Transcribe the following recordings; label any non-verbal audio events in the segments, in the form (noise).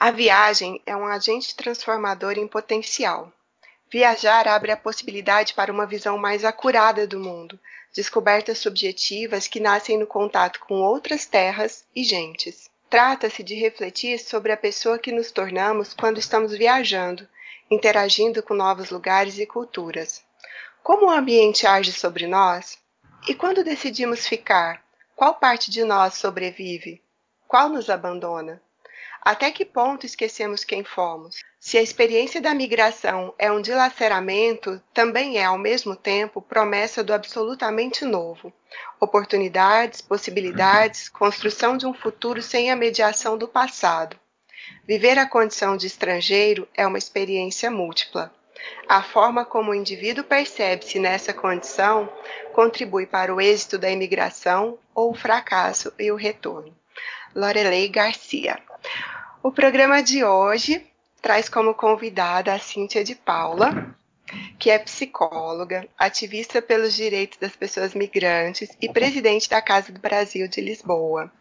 A viagem é um agente transformador em potencial. Viajar abre a possibilidade para uma visão mais acurada do mundo, descobertas subjetivas que nascem no contato com outras terras e gentes. Trata-se de refletir sobre a pessoa que nos tornamos quando estamos viajando, interagindo com novos lugares e culturas. Como o ambiente age sobre nós? E quando decidimos ficar, qual parte de nós sobrevive? Qual nos abandona? Até que ponto esquecemos quem fomos? Se a experiência da migração é um dilaceramento, também é, ao mesmo tempo, promessa do absolutamente novo. Oportunidades, possibilidades, construção de um futuro sem a mediação do passado. Viver a condição de estrangeiro é uma experiência múltipla. A forma como o indivíduo percebe-se nessa condição contribui para o êxito da imigração ou o fracasso e o retorno. Lorelei Garcia. O programa de hoje traz como convidada a Cíntia de Paula, que é psicóloga, ativista pelos direitos das pessoas migrantes e presidente da Casa do Brasil de Lisboa.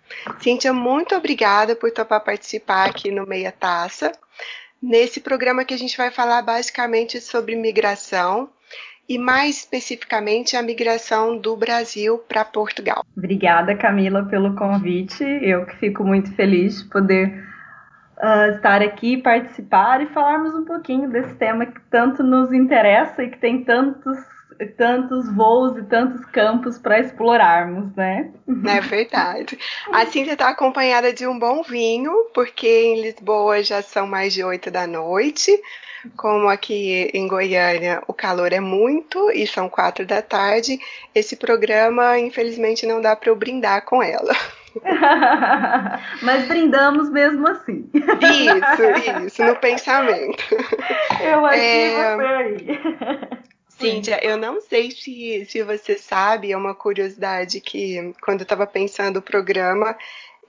Cíntia, muito obrigada por topar participar aqui no Meia Taça, nesse programa que a gente vai falar basicamente sobre migração e mais especificamente a migração do Brasil para Portugal. Obrigada, Camila, pelo convite. Eu que fico muito feliz de poder uh, estar aqui, participar e falarmos um pouquinho desse tema que tanto nos interessa e que tem tantos tantos voos e tantos campos para explorarmos, né? É verdade. A Cíntia está acompanhada de um bom vinho, porque em Lisboa já são mais de oito da noite. Como aqui em Goiânia o calor é muito e são quatro da tarde, esse programa infelizmente não dá para eu brindar com ela. (laughs) Mas brindamos mesmo assim. Isso, isso, no pensamento. Eu aqui é... você aí. Cíntia, eu não sei se, se você sabe, é uma curiosidade que quando eu estava pensando o programa,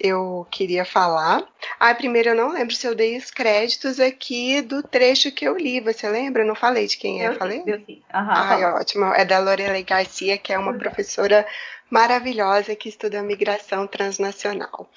eu queria falar. Ah, primeiro eu não lembro se eu dei os créditos aqui do trecho que eu li. Você lembra? Eu não falei de quem é, eu falei? Sim, eu sim. Uhum, Ai, ótimo. É da Lorelei Garcia, que é uma professora maravilhosa que estuda migração transnacional.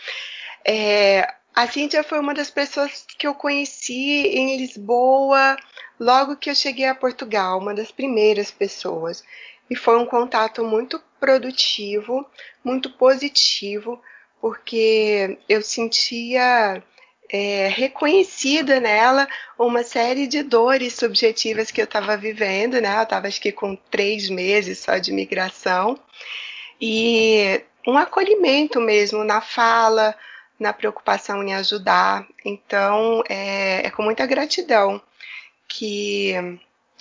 É, a Cíntia foi uma das pessoas que eu conheci em Lisboa logo que eu cheguei a Portugal, uma das primeiras pessoas. E foi um contato muito produtivo, muito positivo, porque eu sentia é, reconhecida nela uma série de dores subjetivas que eu estava vivendo, né? Eu estava acho que com três meses só de migração e um acolhimento mesmo na fala, na preocupação em ajudar. Então, é, é com muita gratidão que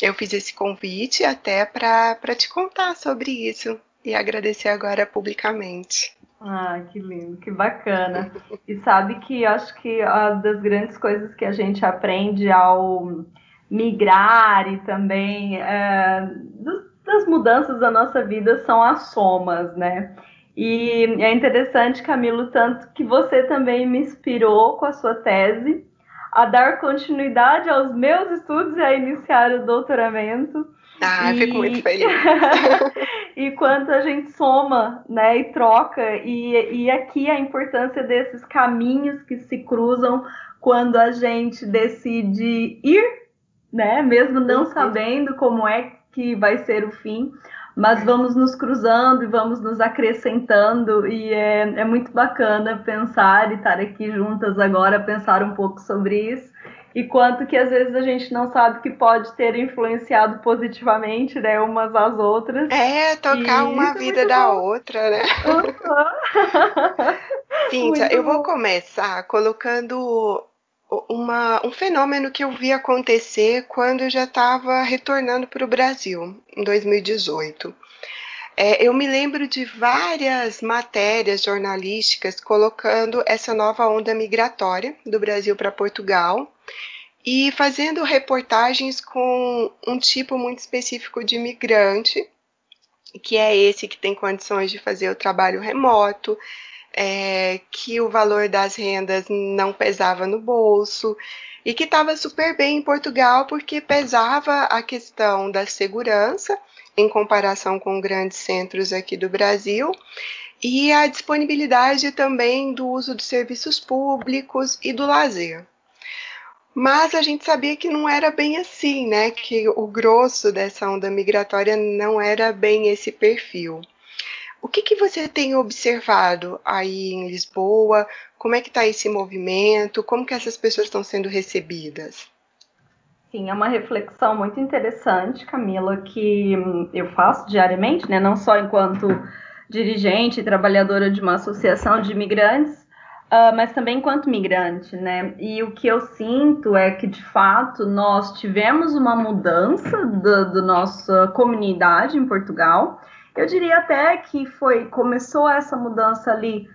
eu fiz esse convite até para te contar sobre isso e agradecer agora publicamente. Ah, que lindo, que bacana. E sabe que acho que uma das grandes coisas que a gente aprende ao migrar e também é, das mudanças da nossa vida são as somas, né? E é interessante, Camilo, tanto que você também me inspirou com a sua tese a dar continuidade aos meus estudos e a iniciar o doutoramento. Ah, e... fico muito feliz. (laughs) e quanto a gente soma, né, e troca, e, e aqui a importância desses caminhos que se cruzam quando a gente decide ir, né, mesmo não uhum. sabendo como é que vai ser o fim, mas vamos nos cruzando e vamos nos acrescentando, e é, é muito bacana pensar e estar aqui juntas agora, pensar um pouco sobre isso. E quanto que às vezes a gente não sabe que pode ter influenciado positivamente, né, umas às outras. É, tocar e uma é vida é da bom. outra, né? Uhum. (laughs) Cíntia, eu vou começar colocando uma, um fenômeno que eu vi acontecer quando eu já estava retornando para o Brasil, em 2018. É, eu me lembro de várias matérias jornalísticas colocando essa nova onda migratória do Brasil para Portugal e fazendo reportagens com um tipo muito específico de imigrante, que é esse que tem condições de fazer o trabalho remoto, é, que o valor das rendas não pesava no bolso e que estava super bem em Portugal porque pesava a questão da segurança em comparação com grandes centros aqui do Brasil e a disponibilidade também do uso de serviços públicos e do lazer. Mas a gente sabia que não era bem assim, né? Que o grosso dessa onda migratória não era bem esse perfil. O que, que você tem observado aí em Lisboa? Como é que está esse movimento? Como que essas pessoas estão sendo recebidas? Sim, é uma reflexão muito interessante, Camila, que eu faço diariamente, né? Não só enquanto dirigente e trabalhadora de uma associação de imigrantes, uh, mas também enquanto migrante, né? E o que eu sinto é que, de fato, nós tivemos uma mudança da nossa comunidade em Portugal. Eu diria até que foi começou essa mudança ali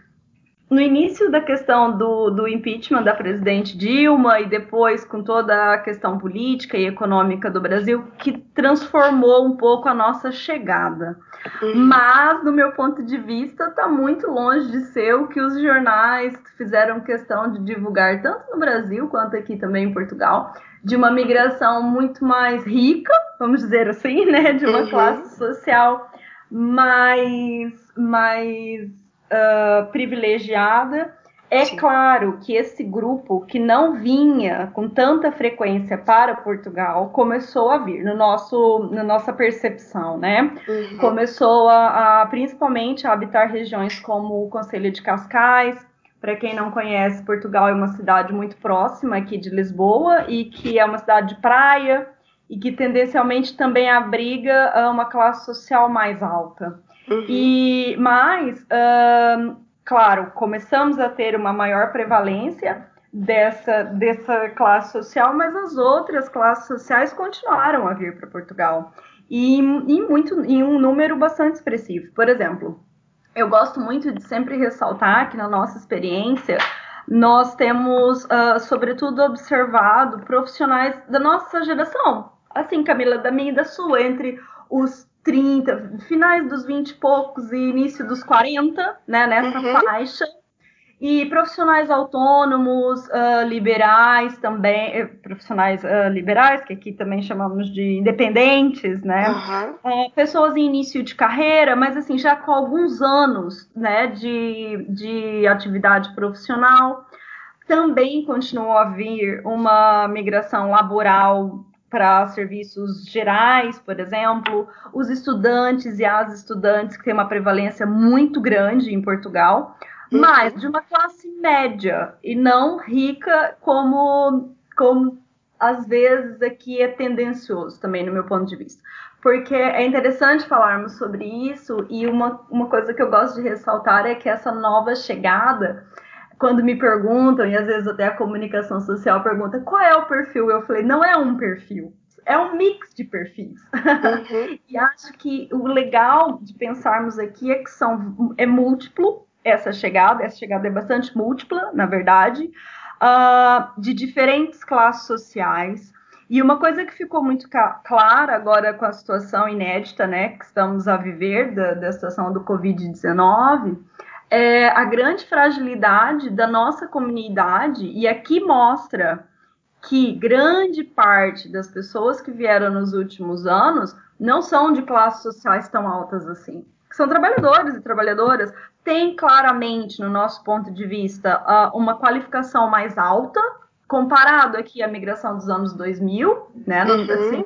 no início da questão do, do, impeachment da presidente Dilma e depois com toda a questão política e econômica do Brasil, que transformou um pouco a nossa chegada. Uhum. Mas, do meu ponto de vista, está muito longe de ser o que os jornais fizeram questão de divulgar, tanto no Brasil quanto aqui também em Portugal, de uma migração muito mais rica, vamos dizer assim, né? De uma uhum. classe social mais. mais uh, privilegiada. É Sim. claro que esse grupo que não vinha com tanta frequência para Portugal começou a vir no nosso, na nossa percepção, né? Uhum. Começou a, a, principalmente a habitar regiões como o Conselho de Cascais. Para quem não conhece, Portugal é uma cidade muito próxima aqui de Lisboa e que é uma cidade de praia e que tendencialmente também abriga uma classe social mais alta. Uhum. E mas, uh, claro, começamos a ter uma maior prevalência dessa, dessa classe social, mas as outras classes sociais continuaram a vir para Portugal e em, muito, em um número bastante expressivo. Por exemplo, eu gosto muito de sempre ressaltar que na nossa experiência nós temos, uh, sobretudo, observado profissionais da nossa geração, assim, Camila, da minha e da sua, entre os 30, finais dos 20 e poucos e início dos 40, né, nessa uhum. faixa. E profissionais autônomos, uh, liberais também, eh, profissionais uh, liberais, que aqui também chamamos de independentes, né? Uhum. pessoas em início de carreira, mas assim, já com alguns anos né, de, de atividade profissional. Também continuou a vir uma migração laboral para serviços gerais, por exemplo, os estudantes e as estudantes, que tem uma prevalência muito grande em Portugal, uhum. mas de uma classe média e não rica como, como às vezes aqui é tendencioso também, no meu ponto de vista. Porque é interessante falarmos sobre isso, e uma, uma coisa que eu gosto de ressaltar é que essa nova chegada quando me perguntam, e às vezes até a comunicação social pergunta qual é o perfil, eu falei, não é um perfil, é um mix de perfis. Uhum. (laughs) e acho que o legal de pensarmos aqui é que são, é múltiplo essa chegada, essa chegada é bastante múltipla, na verdade, uh, de diferentes classes sociais. E uma coisa que ficou muito clara agora com a situação inédita né, que estamos a viver da, da situação do Covid-19 é, a grande fragilidade da nossa comunidade, e aqui mostra que grande parte das pessoas que vieram nos últimos anos não são de classes sociais tão altas assim. São trabalhadores e trabalhadoras, têm claramente, no nosso ponto de vista, uma qualificação mais alta, comparado aqui à migração dos anos 2000, né? Uhum. Assim,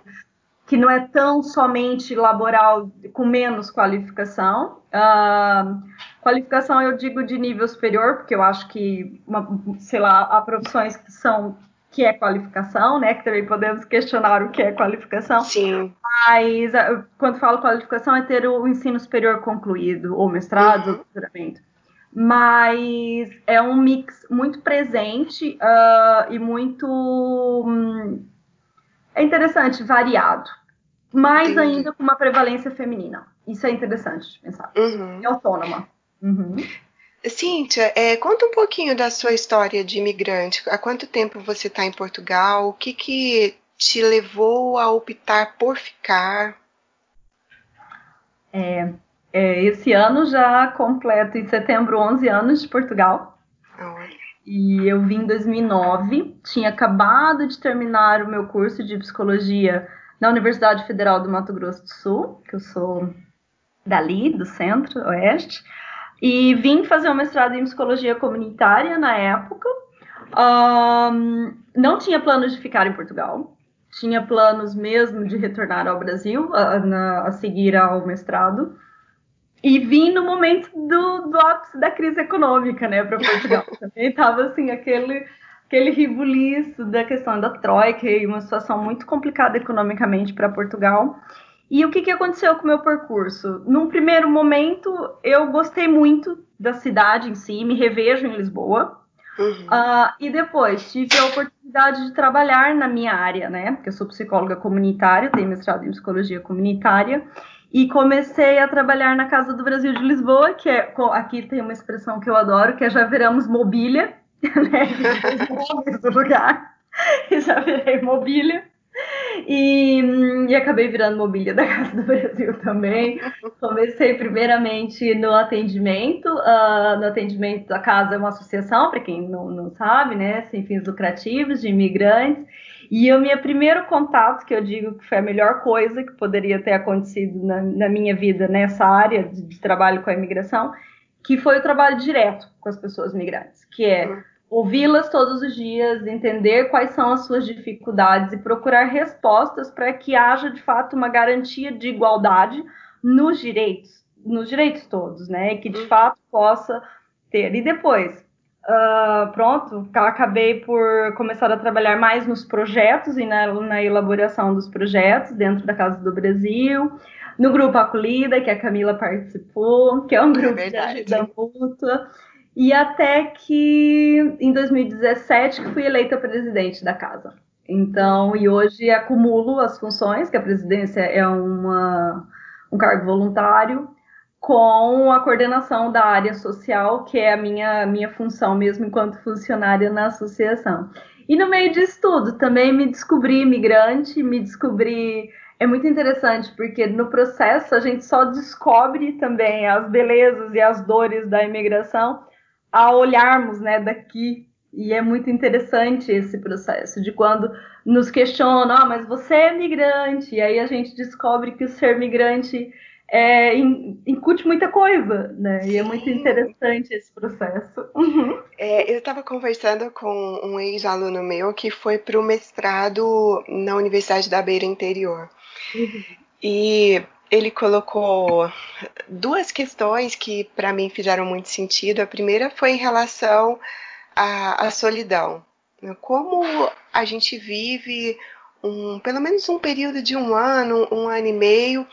que não é tão somente laboral com menos qualificação. Uh, qualificação eu digo de nível superior, porque eu acho que, uma, sei lá, há profissões que são que é qualificação, né? Que também podemos questionar o que é qualificação. Sim. Mas ah, quando falo qualificação é ter o ensino superior concluído, ou mestrado, uhum. ou doutoramento. Mas é um mix muito presente uh, e muito hum, é interessante, variado mais Entendi. ainda com uma prevalência feminina. Isso é interessante de pensar. Uhum. E autônoma. Uhum. Cíntia, é, conta um pouquinho da sua história de imigrante. Há quanto tempo você está em Portugal? O que, que te levou a optar por ficar? É, é, esse ano já completo, em setembro, 11 anos de Portugal. Olha. E eu vim em 2009, tinha acabado de terminar o meu curso de psicologia na Universidade Federal do Mato Grosso do Sul, que eu sou dali, do centro-oeste, e vim fazer um mestrado em psicologia comunitária na época, Um, não tinha planos de ficar em Portugal. Tinha planos mesmo de retornar ao Brasil a, na, a seguir ao mestrado. E vim no momento do, do ápice da crise econômica, né, para Portugal. (laughs) Também estava assim, aquele, aquele ribuliço da questão da Troika e uma situação muito complicada economicamente para Portugal. E o que, que aconteceu com o meu percurso? Num primeiro momento, eu gostei muito da cidade em si, me revejo em Lisboa. Uhum. Uh, e depois tive a oportunidade de trabalhar na minha área, né? Porque eu sou psicóloga comunitária, tenho mestrado em psicologia comunitária. E comecei a trabalhar na Casa do Brasil de Lisboa, que é aqui tem uma expressão que eu adoro, que é já viramos mobília, (laughs) né? (laughs) do lugar. E (laughs) já virei mobília. E, e, acabei virando mobília da (laughs) Casa do Brasil também. Comecei primeiramente no atendimento. Uh, no atendimento da casa é uma associação, para quem não, não sabe, né? Sem fins lucrativos, de imigrantes. E o meu primeiro contato, que eu digo que foi a melhor coisa que poderia ter acontecido na, na minha vida nessa área de, de, trabalho com a imigração, que foi o trabalho direto com as pessoas migrantes, que é. Ouvi-las todos os dias, entender quais são as suas dificuldades e procurar respostas para que haja de fato uma garantia de igualdade nos direitos, nos direitos todos, né? E que de uhum. fato possa ter. E depois, Uh, pronto, acabei por começar a trabalhar mais nos projetos e na, na, elaboração dos projetos dentro da Casa do Brasil, no grupo Acolhida, que a Camila participou, que é um é grupo é de ajuda mútua, e até que em 2017 que fui eleita presidente da casa. Então, e hoje acumulo as funções, que a presidência é uma, um cargo voluntário, com a coordenação da área social, que é a minha, minha função mesmo enquanto funcionária na associação. E no meio disso tudo, também me descobri imigrante, me descobri. É muito interessante, porque no processo a gente só descobre também as belezas e as dores da imigração a olharmos né, daqui. E é muito interessante esse processo de quando nos questionam, ah, mas você é migrante, e aí a gente descobre que o ser migrante é, incute muita coisa, né? Sim. E é muito interessante esse processo. Uhum. (laughs) É, eu estava conversando com um ex-aluno meu que foi para o mestrado na Universidade da Beira Interior. Uhum. E ele colocou duas questões que para mim fizeram muito sentido. A primeira foi em relação à, à solidão. Como a gente vive um, pelo menos um período de um ano, um ano e meio,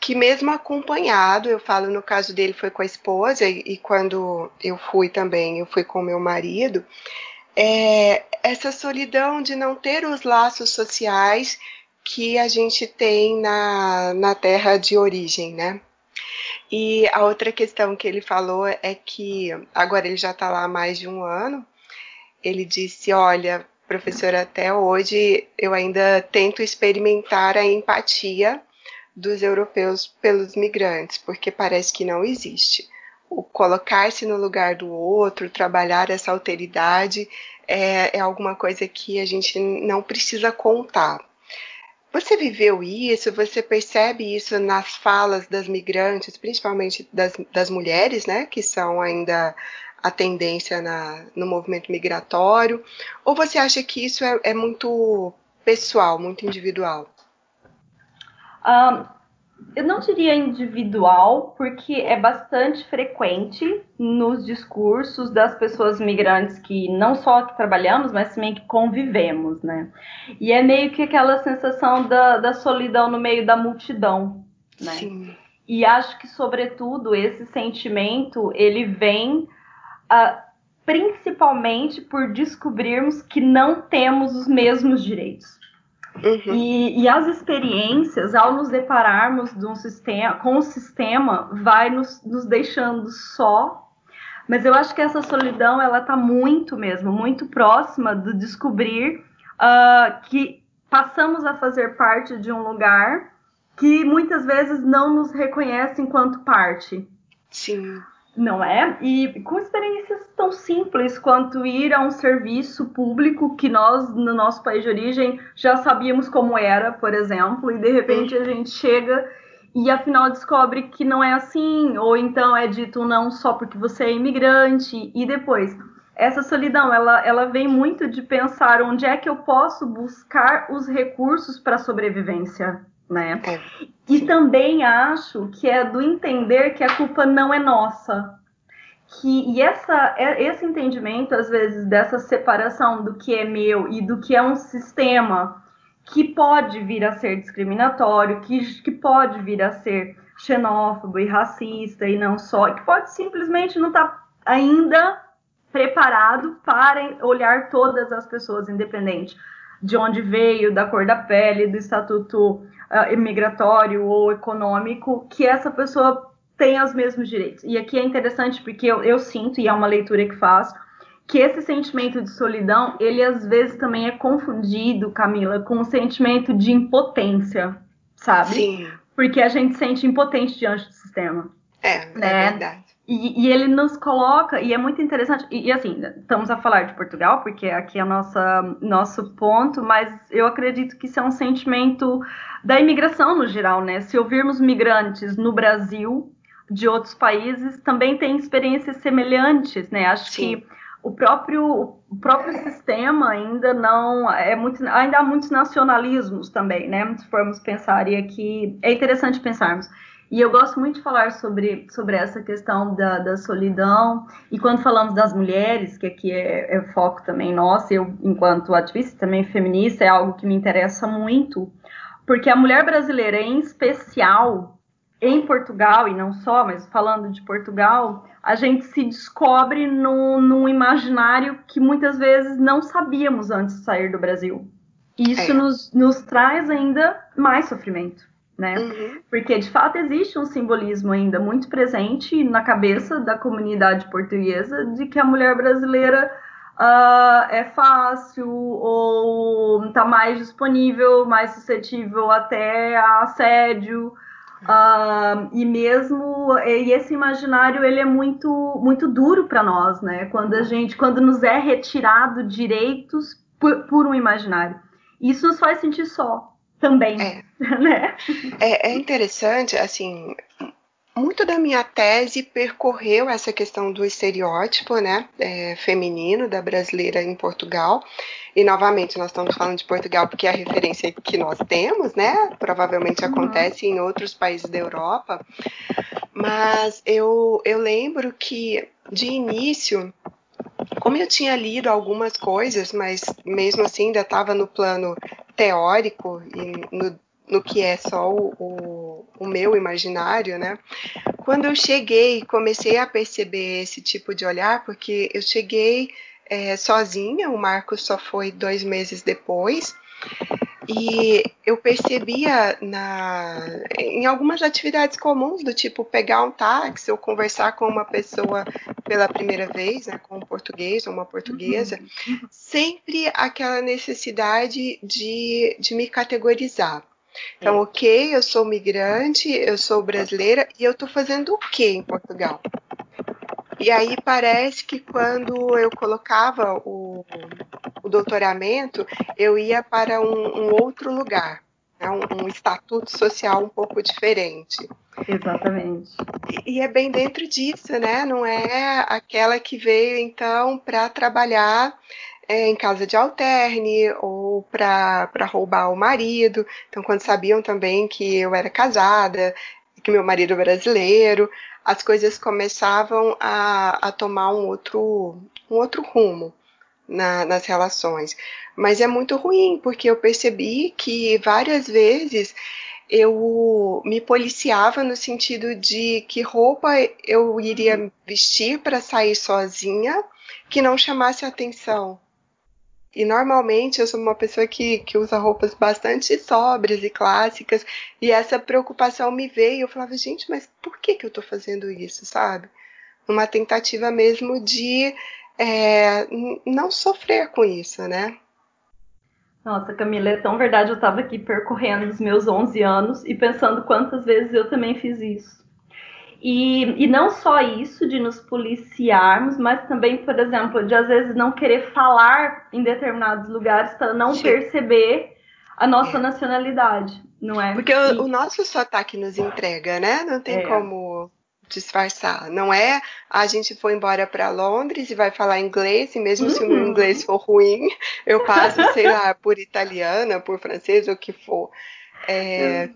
que mesmo acompanhado, eu falo no caso dele foi com a esposa e, e quando eu fui também, eu fui com meu marido, é, essa solidão de não ter os laços sociais que a gente tem na, na terra de origem, né? E a outra questão que ele falou é que agora ele já está lá há mais de um ano. Ele disse: Olha, professora, até hoje eu ainda tento experimentar a empatia dos europeus pelos migrantes, porque parece que não existe. O colocar-se no lugar do outro, trabalhar essa alteridade, é, é alguma coisa que a gente não precisa contar. Você viveu isso? Você percebe isso nas falas das migrantes, principalmente das, das mulheres, né, que são ainda a tendência na, no movimento migratório? Ou você acha que isso é, é muito pessoal, muito individual? Um, eu não diria individual, porque é bastante frequente nos discursos das pessoas migrantes que não só que trabalhamos, mas também que convivemos, né? E é meio que aquela sensação da, da solidão no meio da multidão, né? Sim. E acho que, sobretudo, esse sentimento, ele vem uh, principalmente por descobrirmos que não temos os mesmos direitos. Uhum. E, e, as experiências, ao nos depararmos de um sistema, com o sistema, vai nos, nos deixando só. Mas eu acho que essa solidão, ela está muito mesmo, muito próxima do descobrir uh, que passamos a fazer parte de um lugar que muitas vezes não nos reconhece enquanto parte. Sim. Não é? E com experiências tão simples quanto ir a um serviço público que nós, no nosso país de origem, já sabíamos como era, por exemplo, e de repente a gente chega e afinal descobre que não é assim, ou então é dito não só porque você é imigrante, e depois. Essa solidão, ela, ela vem muito de pensar onde é que eu posso buscar os recursos para a sobrevivência, né? É, e também acho que é do entender que a culpa não é nossa. Que, e essa, é, esse entendimento, às vezes, dessa separação do que é meu e do que é um sistema que pode vir a ser discriminatório, que, que pode vir a ser xenófobo e racista e não só, que pode simplesmente não estar tá ainda preparado para olhar todas as pessoas, independente de onde veio, da cor da pele, do estatuto uh, imigratório ou econômico, que essa pessoa tem os mesmos direitos. E aqui é interessante porque eu, eu sinto, e é uma leitura que faço, que esse sentimento de solidão, ele às vezes também é confundido, Camila, com o sentimento de impotência, sabe? Sim. Porque a gente sente impotente diante do sistema. É, é né? é verdade. E, e, ele nos coloca, e é muito interessante, e, e, assim, estamos a falar de Portugal, porque aqui é nossa, nosso ponto, mas eu acredito que isso é um sentimento da imigração no geral, né? Se ouvirmos migrantes no Brasil, de outros países, também tem experiências semelhantes, né? Acho Sim. que o próprio, o próprio sistema ainda não é muito ainda há muitos nacionalismos também, né? Se formos pensar e aqui é interessante pensarmos. E eu gosto muito de falar sobre, sobre essa questão da, da solidão. E quando falamos das mulheres, que aqui é, é foco também nosso, eu, enquanto ativista também feminista, é algo que me interessa muito, porque a mulher brasileira, em especial, em Portugal, e não só, mas falando de Portugal, a gente se descobre no, num imaginário que muitas vezes não sabíamos antes de sair do Brasil. Isso é. nos, nos traz ainda mais sofrimento né? Uhum. Porque de fato existe um simbolismo ainda muito presente na cabeça da comunidade portuguesa de que a mulher brasileira uh, é fácil ou está mais disponível, mais suscetível até a assédio. Uh, e mesmo e esse imaginário ele é muito muito duro para nós, né? Quando a gente quando nos é retirado direitos por, por um imaginário, isso nos faz sentir só, também. É. (laughs) Né? É, é interessante, assim, muito da minha tese percorreu essa questão do estereótipo, né, é, feminino da brasileira em Portugal. E novamente nós estamos falando de Portugal porque é a referência que nós temos, né? Provavelmente uhum. acontece em outros países da Europa. Mas eu, eu lembro que de início como eu tinha lido algumas coisas, mas mesmo assim ainda estava no plano teórico e no, no que é só o, o, o, meu imaginário, né? Quando eu cheguei, comecei a perceber esse tipo de olhar, porque eu cheguei é, sozinha, o Marcos só foi dois meses depois, e eu percebia na, em algumas atividades comuns, do tipo pegar um táxi ou conversar com uma pessoa pela primeira vez, né, com um português ou uma portuguesa, uhum. sempre aquela necessidade de, de me categorizar. Então, ok, eu sou migrante, eu sou brasileira e eu estou fazendo o que em Portugal? E aí parece que quando eu colocava o, o doutoramento, eu ia para um, um outro lugar, né? um, um, estatuto social um pouco diferente. Exatamente. E, e, é bem dentro disso, né? Não é aquela que veio então para trabalhar é, em casa de alterne ou para roubar o marido. Então, quando sabiam também que eu era casada, que meu marido é brasileiro, as coisas começavam a, a tomar um outro, um outro rumo na, nas relações. Mas é muito ruim, porque eu percebi que várias vezes eu me policiava no sentido de que roupa eu iria vestir para sair sozinha que não chamasse atenção. E normalmente eu sou uma pessoa que, que usa roupas bastante sóbrias e clássicas, e essa preocupação me veio. Eu falava, gente, mas por que, que eu tô fazendo isso, sabe? Uma tentativa mesmo de é, não sofrer com isso, né? Nossa, Camila, é tão verdade. Eu estava aqui percorrendo os meus 11 anos e pensando quantas vezes eu também fiz isso. E, e não só isso de nos policiarmos, mas também, por exemplo, de às vezes não querer falar em determinados lugares para não Sim. perceber a nossa é. nacionalidade, não é? Porque e... o, nosso sotaque nos entrega, né? Não tem é. como disfarçar. Não é a gente foi embora para Londres e vai falar inglês, e mesmo uhum. se o meu uhum. inglês for ruim, eu passo, sei lá, por italiana, por francês, o que for. É,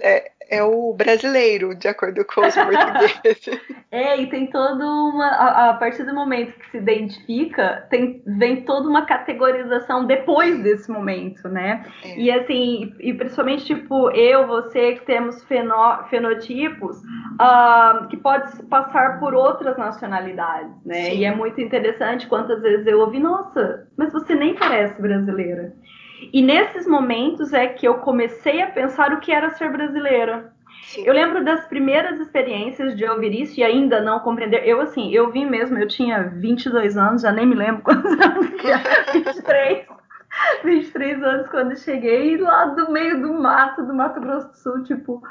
é, é, o brasileiro, de acordo com os portugueses. (laughs) é, e tem toda uma. A, a, partir do momento que se identifica, tem, vem toda uma categorização depois desse momento, né? É. E assim, e principalmente, tipo, eu, você, que temos feno, fenotipos uh, que pode passar por outras nacionalidades, né? Sim. E é muito interessante quantas vezes eu ouvi, nossa, mas você nem parece brasileira. E nesses momentos é que eu comecei a pensar o que era ser brasileira. Sim. Eu lembro das primeiras experiências de ouvir isso e ainda não compreender. Eu, assim, eu vim mesmo, eu tinha 22 anos, já nem me lembro (laughs) quantos anos que era, 23. 23 anos quando cheguei lá do meio do mato, do Mato Grosso do Sul, tipo,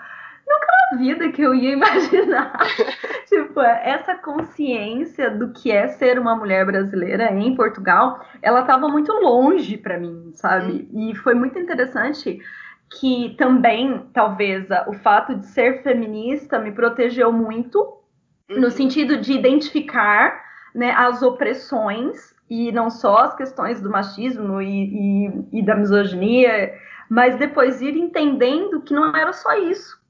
nunca na vida que eu ia imaginar. (laughs) tipo, essa consciência do que é ser uma mulher brasileira em Portugal, ela estava muito longe para mim, sabe? Uhum. E foi muito interessante que também, talvez, o fato de ser feminista me protegeu muito, uhum. no sentido de identificar né, as opressões, e não só as questões do machismo e, e, e da misoginia, mas depois ir entendendo que não era só isso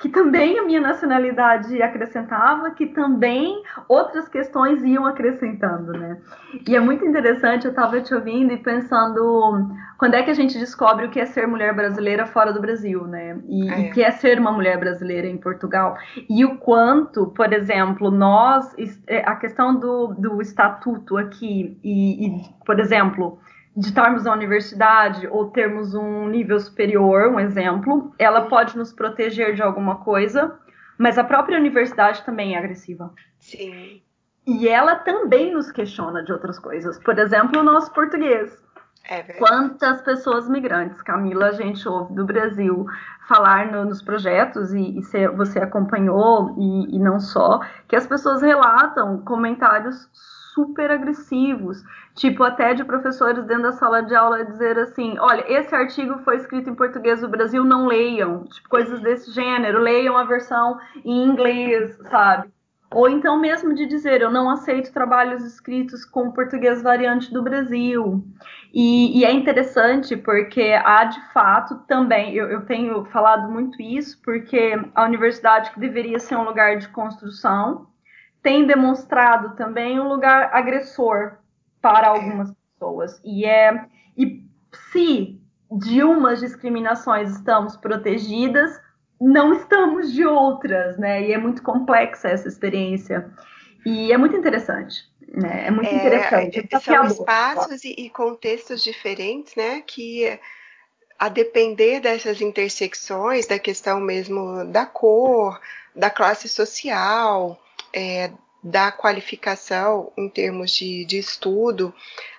que também a minha nacionalidade acrescentava, que também outras questões iam acrescentando, né? E é muito interessante, eu estava te ouvindo e pensando quando é que a gente descobre o que é ser mulher brasileira fora do Brasil, né? E é. o que é ser uma mulher brasileira em Portugal. E o quanto, por exemplo, nós, é, a questão do, do estatuto aqui, e, e por exemplo, de estarmos na universidade ou termos um nível superior, um exemplo, ela pode nos proteger de alguma coisa, mas a própria universidade também é agressiva. Sim. E ela também nos questiona de outras coisas. Por exemplo, o nosso português. É Quantas pessoas migrantes, Camila, a gente ouve do Brasil falar no, nos projetos e, e cê, você acompanhou e, e não só, que as pessoas relatam comentários super agressivos, tipo até de professores dentro da sala de aula dizer assim, olha, esse artigo foi escrito em português do Brasil, não leiam, tipo coisas desse gênero, leiam a versão em inglês, sabe? Ou então mesmo de dizer, eu não aceito trabalhos escritos com português variante do Brasil. E, e é interessante porque há de fato também, eu, eu, tenho falado muito isso, porque a universidade que deveria ser um lugar de construção, tem demonstrado também um lugar agressor para algumas pessoas. E é e se de umas discriminações estamos protegidas, não estamos de outras, né? E é muito complexa essa experiência. E é muito interessante. Né? É muito é, interessante. É, são espaços e, e contextos diferentes, né? Que a depender dessas intersecções, da questão mesmo da cor, da classe social, é, da qualificação em termos de, de estudo,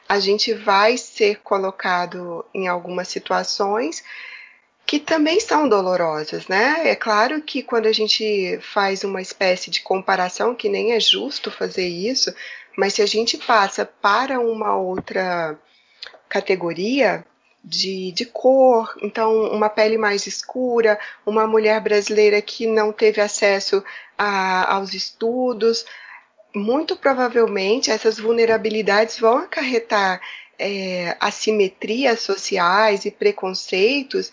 a gente vai ser colocado em algumas situações que também são dolorosas, né? É claro que quando a gente faz uma espécie de comparação, que nem é justo fazer isso, mas se a gente passa para uma outra categoria, de, de cor, então uma pele mais escura, uma mulher brasileira que não teve acesso a, aos estudos, muito provavelmente essas vulnerabilidades vão acarretar é, assimetrias sociais e preconceitos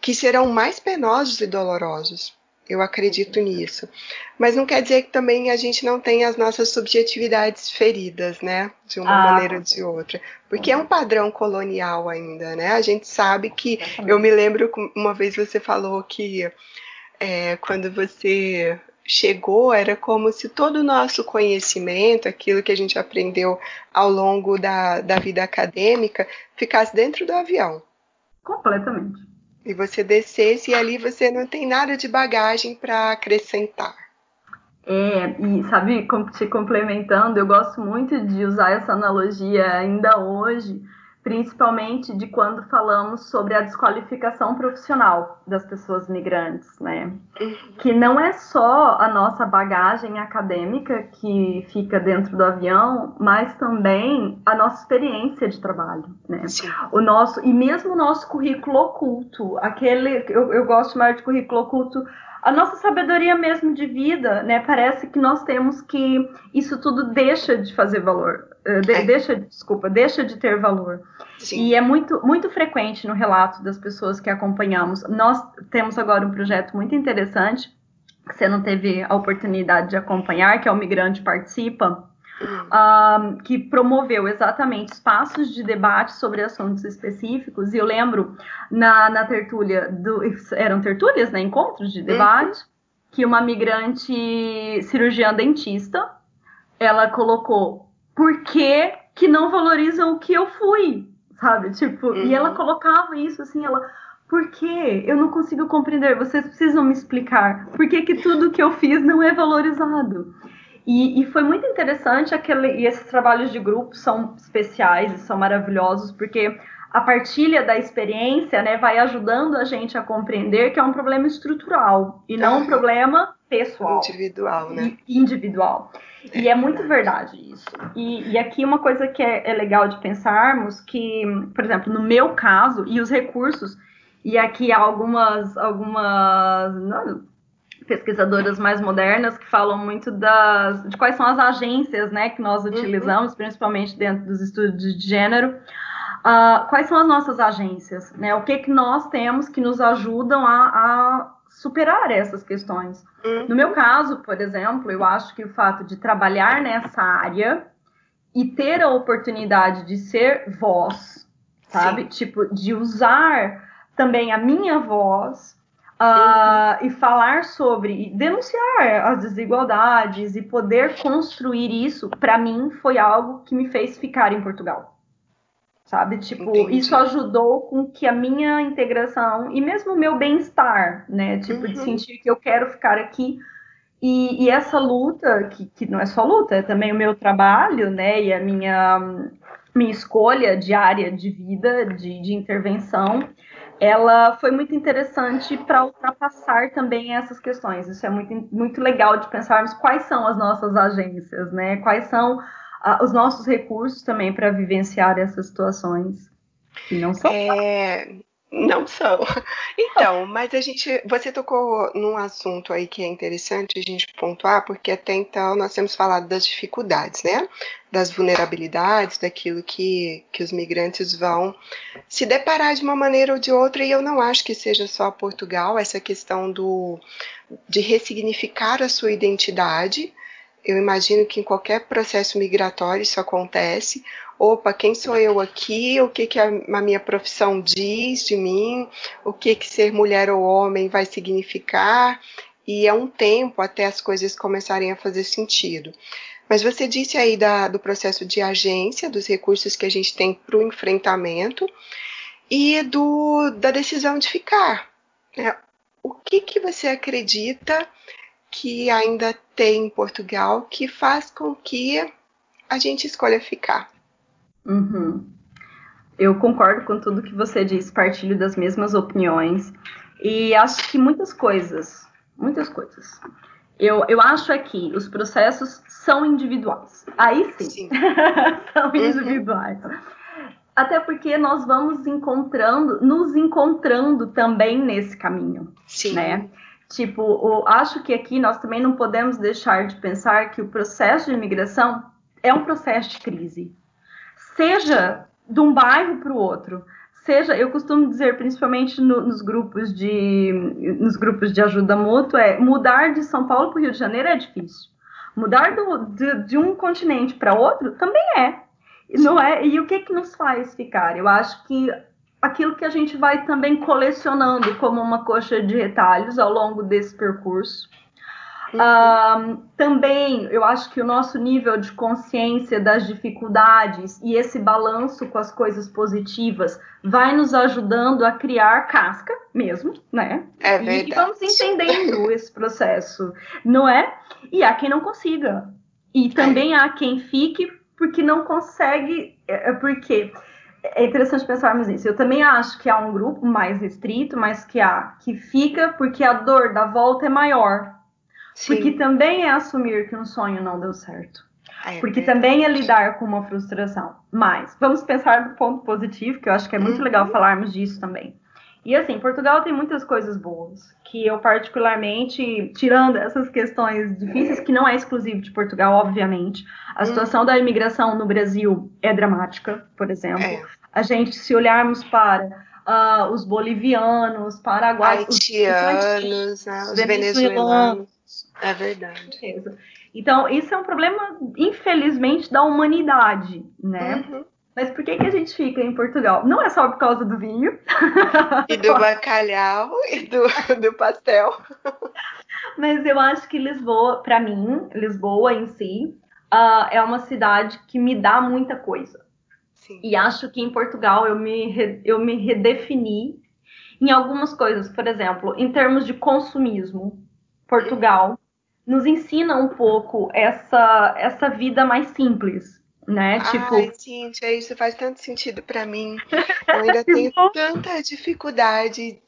que serão mais penosos e dolorosos. Eu acredito nisso. Mas não quer dizer que também a gente não tenha as nossas subjetividades feridas, né? De uma ah. maneira ou de outra. Porque é um padrão colonial ainda, né? A gente sabe que. Eu me lembro uma vez você falou que é, quando você chegou, era como se todo o nosso conhecimento, aquilo que a gente aprendeu ao longo da, da vida acadêmica, ficasse dentro do avião. Completamente e você descesse e ali você não tem nada de bagagem para acrescentar. É, e sabe, te complementando, eu gosto muito de usar essa analogia ainda hoje, principalmente de quando falamos sobre a desqualificação profissional das pessoas migrantes, né? Uhum. Que não é só a nossa bagagem acadêmica que fica dentro do avião, mas também a nossa experiência de trabalho, né? Sim. O nosso e mesmo o nosso currículo oculto, aquele eu, eu gosto mais de currículo oculto a nossa sabedoria mesmo de vida, né? Parece que nós temos que isso tudo deixa de fazer valor, eh, de, é. deixa, desculpa, deixa de ter valor. Sim. E é muito, muito frequente no relato das pessoas que acompanhamos. Nós temos agora um projeto muito interessante que você não teve a oportunidade de acompanhar, que é o Migrante Participa, um, que promoveu exatamente espaços de debate sobre assuntos específicos. E eu lembro na, na tertúlia, do, eram tertúlias, né, encontros de debate, uhum. que uma migrante cirurgiã dentista, ela colocou, por que, que não valorizam o que eu fui? Sabe? Tipo, uhum. e ela uhum. colocava isso assim, ela por que eu não consigo compreender? Vocês precisam me explicar. Por que, que tudo que eu fiz não é valorizado? E, e, foi muito interessante aquele, e esses trabalhos de grupo são especiais e são maravilhosos, porque a partilha da experiência né, vai ajudando a gente a compreender que é um problema estrutural e não um problema pessoal. Individual, né? Individual. É e é muito verdade isso. E, e aqui uma coisa que é, é legal de pensarmos, que, por exemplo, no meu caso, e os recursos, e aqui há algumas, algumas não, pesquisadoras mais modernas que falam muito das, de quais são as agências né, que nós uhum. utilizamos, uhum. principalmente dentro dos estudos de gênero. Uh, quais são as nossas agências? Né? O que, que nós temos que nos ajudam a, a superar essas questões? Uhum. No meu caso, por exemplo, eu acho que o fato de trabalhar nessa área e ter a oportunidade de ser voz, sabe? Sim. Tipo, de usar também a minha voz Uh, e falar sobre, e denunciar as desigualdades e poder construir isso, para mim, foi algo que me fez ficar em Portugal. Sabe? Tipo, Entendi. isso ajudou com que a minha integração e mesmo o meu bem-estar, né? Tipo, uhum. de sentir que eu quero ficar aqui. E, e, essa luta, que, que não é só luta, é também o meu trabalho, né? E a minha, minha escolha diária de vida, de, de intervenção ela foi muito interessante para ultrapassar também essas questões. Isso é muito, muito legal de pensarmos quais são as nossas agências, né? Quais são uh, os nossos recursos também para vivenciar essas situações. Que não são. É, não são. (laughs) Então, mas a gente, você tocou num assunto aí que é interessante a gente pontuar, porque até então nós temos falado das dificuldades, né? Das vulnerabilidades, daquilo que, que os migrantes vão se deparar de uma maneira ou de outra, e eu não acho que seja só Portugal, essa questão do, de ressignificar a sua identidade. Eu imagino que em qualquer processo migratório isso acontece, opa, quem sou eu aqui, o que, que a, a minha profissão diz de mim, o que, que ser mulher ou homem vai significar, e é um tempo até as coisas começarem a fazer sentido. Mas você disse aí da, do processo de agência, dos recursos que a gente tem para o enfrentamento e do, da decisão de ficar. Né? O que, que você acredita que ainda tem em Portugal que faz com que a gente escolha ficar? Uhum. Eu concordo com tudo que você disse, partilho das mesmas opiniões. E acho que muitas coisas, muitas coisas. Eu, eu acho é que os processos são individuais. Aí sim, sim. (laughs) são uhum. individuais. Até porque nós vamos encontrando, nos encontrando também nesse caminho, sim. né? Tipo, o, acho que aqui nós também não podemos deixar de pensar que o processo de imigração é um processo de crise seja de um bairro para o outro, seja, eu costumo dizer, principalmente no, nos grupos de nos grupos de ajuda mútua, é mudar de São Paulo para o Rio de Janeiro é difícil. Mudar do, de, de um continente para outro também é. Não é? E o que que nos faz ficar? Eu acho que aquilo que a gente vai também colecionando como uma coxa de retalhos ao longo desse percurso Uhum. também, eu acho que o nosso nível de consciência das dificuldades e esse balanço com as coisas positivas vai nos ajudando a criar casca mesmo, né? É verdade. E vamos entendendo esse processo, não é? E há quem não consiga. E também há quem fique porque não consegue, é, é porque é interessante pensarmos nisso. Eu também acho que há um grupo mais restrito, mas que há que fica porque a dor da volta é maior. Sim. Porque também é assumir que um sonho não deu certo. É porque também é lidar com uma frustração. Mas vamos pensar do ponto positivo, que eu acho que é muito uhum. legal falarmos disso também. E assim, Portugal tem muitas coisas boas, que eu particularmente, tirando essas questões difíceis, que não é exclusivo de Portugal, obviamente. A hum. situação da imigração no Brasil é dramática, por exemplo. É. A gente, se olharmos para uh, os bolivianos, paraguaios, haitianos, os, né, os venezuelanos. É verdade. Então, isso é um problema, infelizmente, da humanidade, né? Uhum. Mas por que, que a gente fica em Portugal? Não é só por causa do vinho. (laughs) E do (laughs) bacalhau e do, (laughs) do pastel. Mas eu acho que Lisboa, para mim, Lisboa em si, uh, é uma cidade que me dá muita coisa. Sim. E acho que em Portugal eu me, eu me redefini em algumas coisas. Por exemplo, em termos de consumismo, Portugal nos ensina um pouco essa, essa vida mais simples né? Tipo... Ai, Cíntia, isso faz tanto sentido para mim. Eu ainda (laughs) tenho tanta dificuldade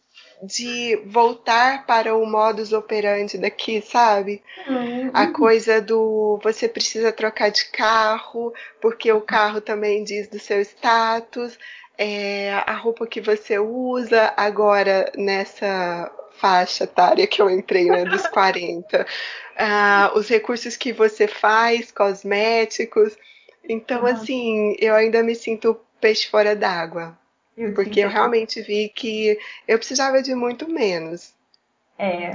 de voltar para o modus operandi daqui, sabe? Uhum. A coisa do você precisa trocar de carro, porque o carro também diz do seu status, é, a roupa que você usa agora nessa faixa etária que eu entrei, né, dos (laughs) 40, uh, ah, os recursos que você faz, cosméticos. Então, assim, eu ainda me sinto peixe fora d'água. Porque eu realmente vi que eu precisava de muito menos. É.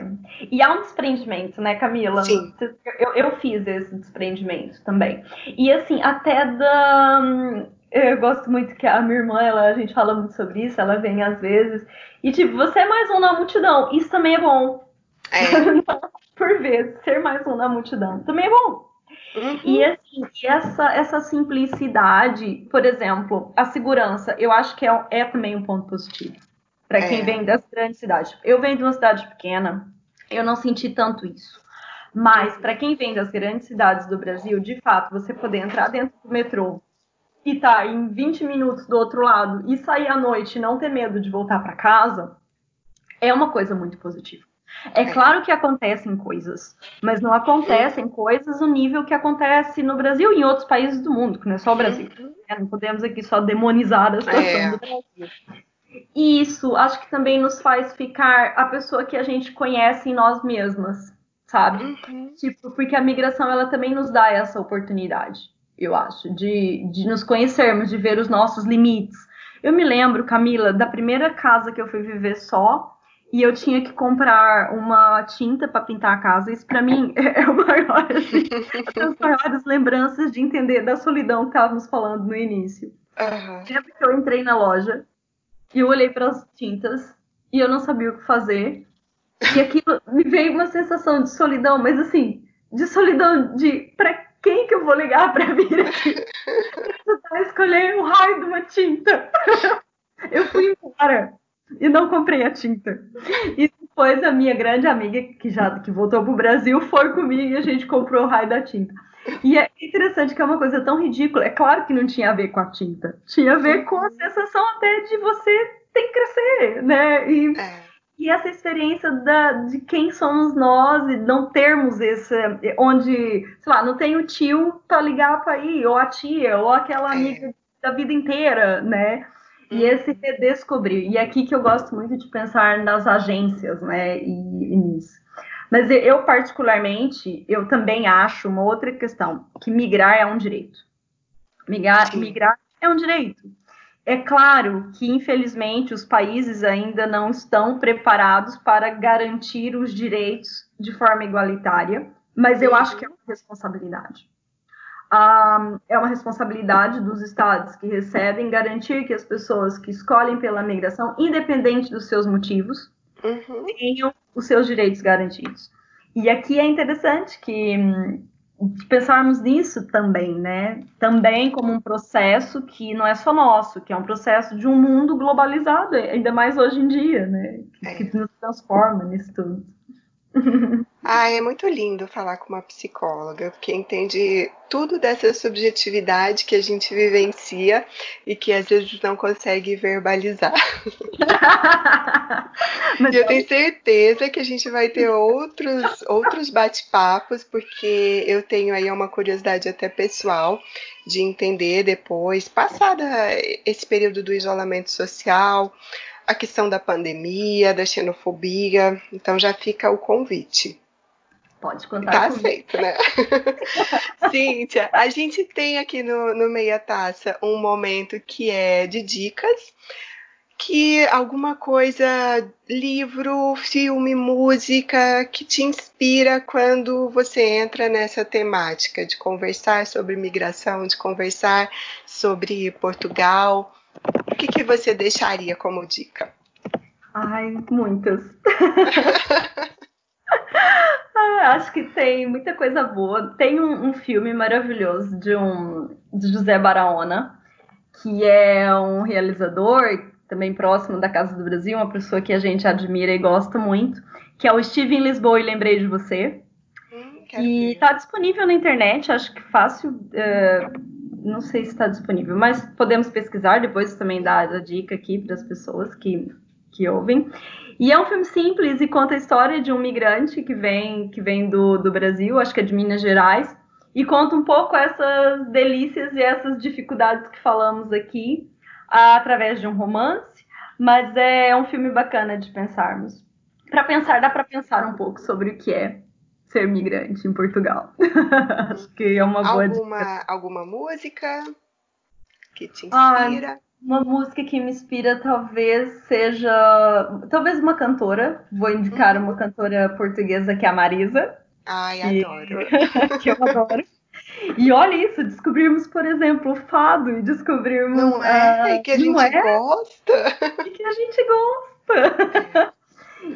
E há um desprendimento, né, Camila? Sim. Eu, eu fiz esse desprendimento também. E assim, até da. Eu gosto muito que a minha irmã, ela, a gente fala muito sobre isso, ela vem às vezes. E tipo, você é mais um na multidão. Isso também é bom. É. (laughs) Por vezes, ser mais um na multidão também é bom. Uhum. E assim, essa, essa simplicidade, por exemplo, a segurança, eu acho que é, é também um ponto positivo para quem é. vem das grandes cidades. Eu venho de uma cidade pequena, eu não senti tanto isso. Mas para quem vem das grandes cidades do Brasil, de fato, você poder entrar dentro do metrô e tá em 20 minutos do outro lado e sair à noite e não ter medo de voltar para casa, é uma coisa muito positiva. É claro que acontecem coisas, mas não acontecem coisas no nível que acontece no Brasil e em outros países do mundo, que não é só o Brasil. É, não podemos aqui só demonizar a situação é. do Brasil. E isso acho que também nos faz ficar a pessoa que a gente conhece em nós mesmas, sabe? Uhum. Tipo, porque a migração ela também nos dá essa oportunidade, eu acho, de, de nos conhecermos, de ver os nossos limites. Eu me lembro, Camila, da primeira casa que eu fui viver só, e eu tinha que comprar uma tinta para pintar a casa. Isso para mim (laughs) é o maior, assim, as (laughs) maiores lembranças de entender da solidão que estávamos falando no início. Uhum. Lembro que eu entrei na loja e eu olhei para as tintas e eu não sabia o que fazer. E aquilo me veio uma sensação de solidão, mas assim, de solidão de para vou ligar para vir aqui? Tentar escolher o raio de uma tinta. Eu fui embora e não comprei a tinta. E depois a minha grande amiga, que já que voltou pro Brasil, foi comigo e a gente comprou o raio da tinta. E é interessante que é uma coisa tão ridícula. É claro que não tinha a ver com a tinta. Tinha a ver com a sensação até de você ter que crescer, né? E, é. E essa experiência da, de quem somos nós e não termos esse... Onde, sei lá, não tem o tio para ligar para ir, ou a tia, ou aquela é. amiga da vida inteira, né? E esse redescobrir. E é aqui que eu gosto muito de pensar nas agências, né? E, e nisso. Mas eu, particularmente, eu também acho uma outra questão, que migrar é um direito. Migrar, migrar é um direito. É claro que, infelizmente, os países ainda não estão preparados para garantir os direitos de forma igualitária, mas eu acho que é uma responsabilidade um, é uma responsabilidade dos estados que recebem garantir que as pessoas que escolhem pela migração, independente dos seus motivos, uhum. tenham os seus direitos garantidos. E aqui é interessante que pensarmos nisso também, né? Também como um processo que não é só nosso, que é um processo de um mundo globalizado, ainda mais hoje em dia, né? Que, é. que nos transforma nisso tudo. (laughs) Ah, é muito lindo falar com uma psicóloga, porque entende tudo dessa subjetividade que a gente vivencia e que às vezes não consegue verbalizar. (laughs) Mas eu tenho certeza que a gente vai ter outros, outros bate-papos, porque eu tenho aí uma curiosidade até pessoal de entender depois, passada esse período do isolamento social, a questão da pandemia, da xenofobia. Então já fica o convite. Pode contar Tá comigo. aceito, né? (laughs) Cíntia, a gente tem aqui no, no Meia Taça um momento que é de dicas, que alguma coisa, livro, filme, música, que te inspira quando você entra nessa temática de conversar sobre migração, de conversar sobre Portugal. O que, que você deixaria como dica? Ai, muitas. (laughs) Acho que tem muita coisa boa. Tem um, um, filme maravilhoso de um de José Barahona, que é um realizador também próximo da Casa do Brasil, uma pessoa que a gente admira e gosta muito, que é o Steve em Lisboa e Lembrei de Você. Hum, e está disponível na internet, acho que fácil. Uh, não sei se está disponível, mas podemos pesquisar, depois também dar a dica aqui para as pessoas que, que ouvem. E é um filme simples e conta a história de um migrante que vem, que vem do, do Brasil, acho que é de Minas Gerais, e conta um pouco essas delícias e essas dificuldades que falamos aqui através de um romance, mas é um filme bacana de pensarmos. Para pensar, dá para pensar um pouco sobre o que é ser migrante em Portugal. (laughs) acho que é uma boa alguma, dica. Alguma música que te inspira? Ah, uma música que me inspira talvez seja. Talvez uma cantora. Vou indicar Uhum. uma cantora portuguesa que é a Marisa. Ai, que, adoro. (laughs) que eu adoro. E olha isso, descobrirmos, por exemplo, o fado e descobrirmos. Não é? ah, E que a gente é? gosta. E que a gente gosta. (laughs)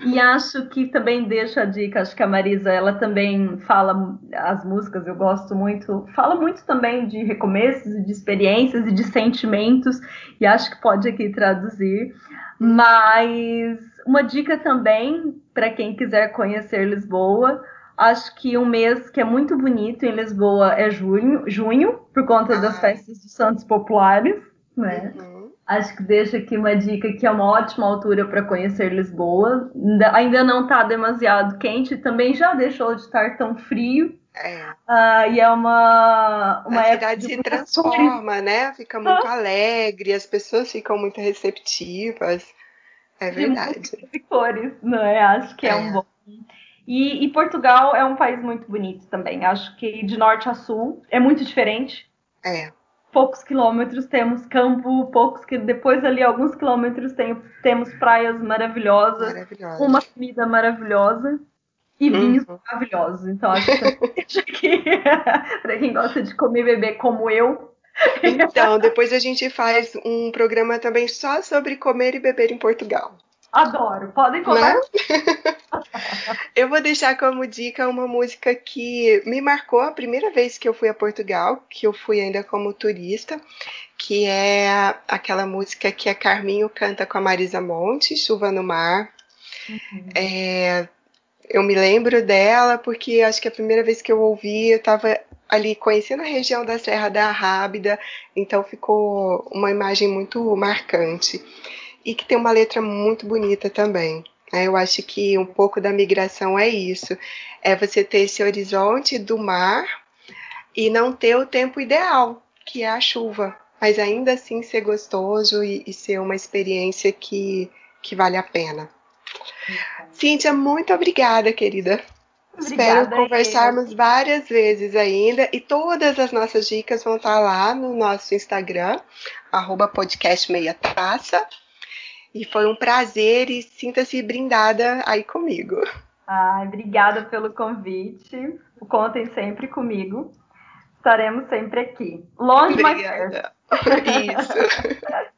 E acho que também deixa a dica, acho que a Marisa, ela também fala as músicas, eu gosto muito, fala muito também de recomeços e de experiências e de sentimentos, e acho que pode aqui traduzir. Mas uma dica também para quem quiser conhecer Lisboa, acho que um mês que é muito bonito em Lisboa é junho, junho por conta das Ah. festas dos Santos Populares, né? Uhum. Acho que deixa aqui uma dica que é uma ótima altura para conhecer Lisboa. Ainda- não está demasiado quente, também já deixou de estar tão frio. É. Ah, e é uma, uma a cidade de se transforma, né? Fica muito Ah. alegre, as pessoas ficam muito receptivas. É de verdade. músicas e cores, não é? Acho que é, É. um bom. E, e Portugal é um país muito bonito também. Acho que de norte a sul é muito diferente. É. Poucos quilômetros temos campo, poucos que depois ali alguns quilômetros tem, temos praias maravilhosas. Maravilhosa. uma comida maravilhosa e Uhum. vinhos maravilhosos. Então acho que (laughs) (laughs) para quem gosta de comer e beber como eu, Então, depois a gente faz um programa também só sobre comer e beber em Portugal. adoro. Podem contar. Né? (laughs) Eu vou deixar como dica uma música que me marcou a primeira vez que eu fui a Portugal, que eu fui ainda como turista, que é aquela música que a Carminho canta com a Marisa Monte, Chuva no Mar. É, eu me lembro dela porque acho que a primeira vez que eu ouvi eu estava ali conhecendo a região da Serra da Rábida, então ficou uma imagem muito marcante e que tem uma letra muito bonita também. Né? Eu acho que um pouco da migração é isso, é você ter esse horizonte do mar e não ter o tempo ideal, que é a chuva, mas ainda assim ser gostoso e, e ser uma experiência que, que vale a pena. Cíntia, muito obrigada, querida. Espero Obrigada, conversarmos várias vezes ainda e todas as nossas dicas vão estar lá no nosso Instagram, arroba podcast meia taça. E foi um prazer e sinta-se brindada aí comigo. Ai, obrigada pelo convite. Contem sempre comigo. Estaremos sempre aqui. Longe, mas perto. Obrigada. (laughs) Isso. (laughs)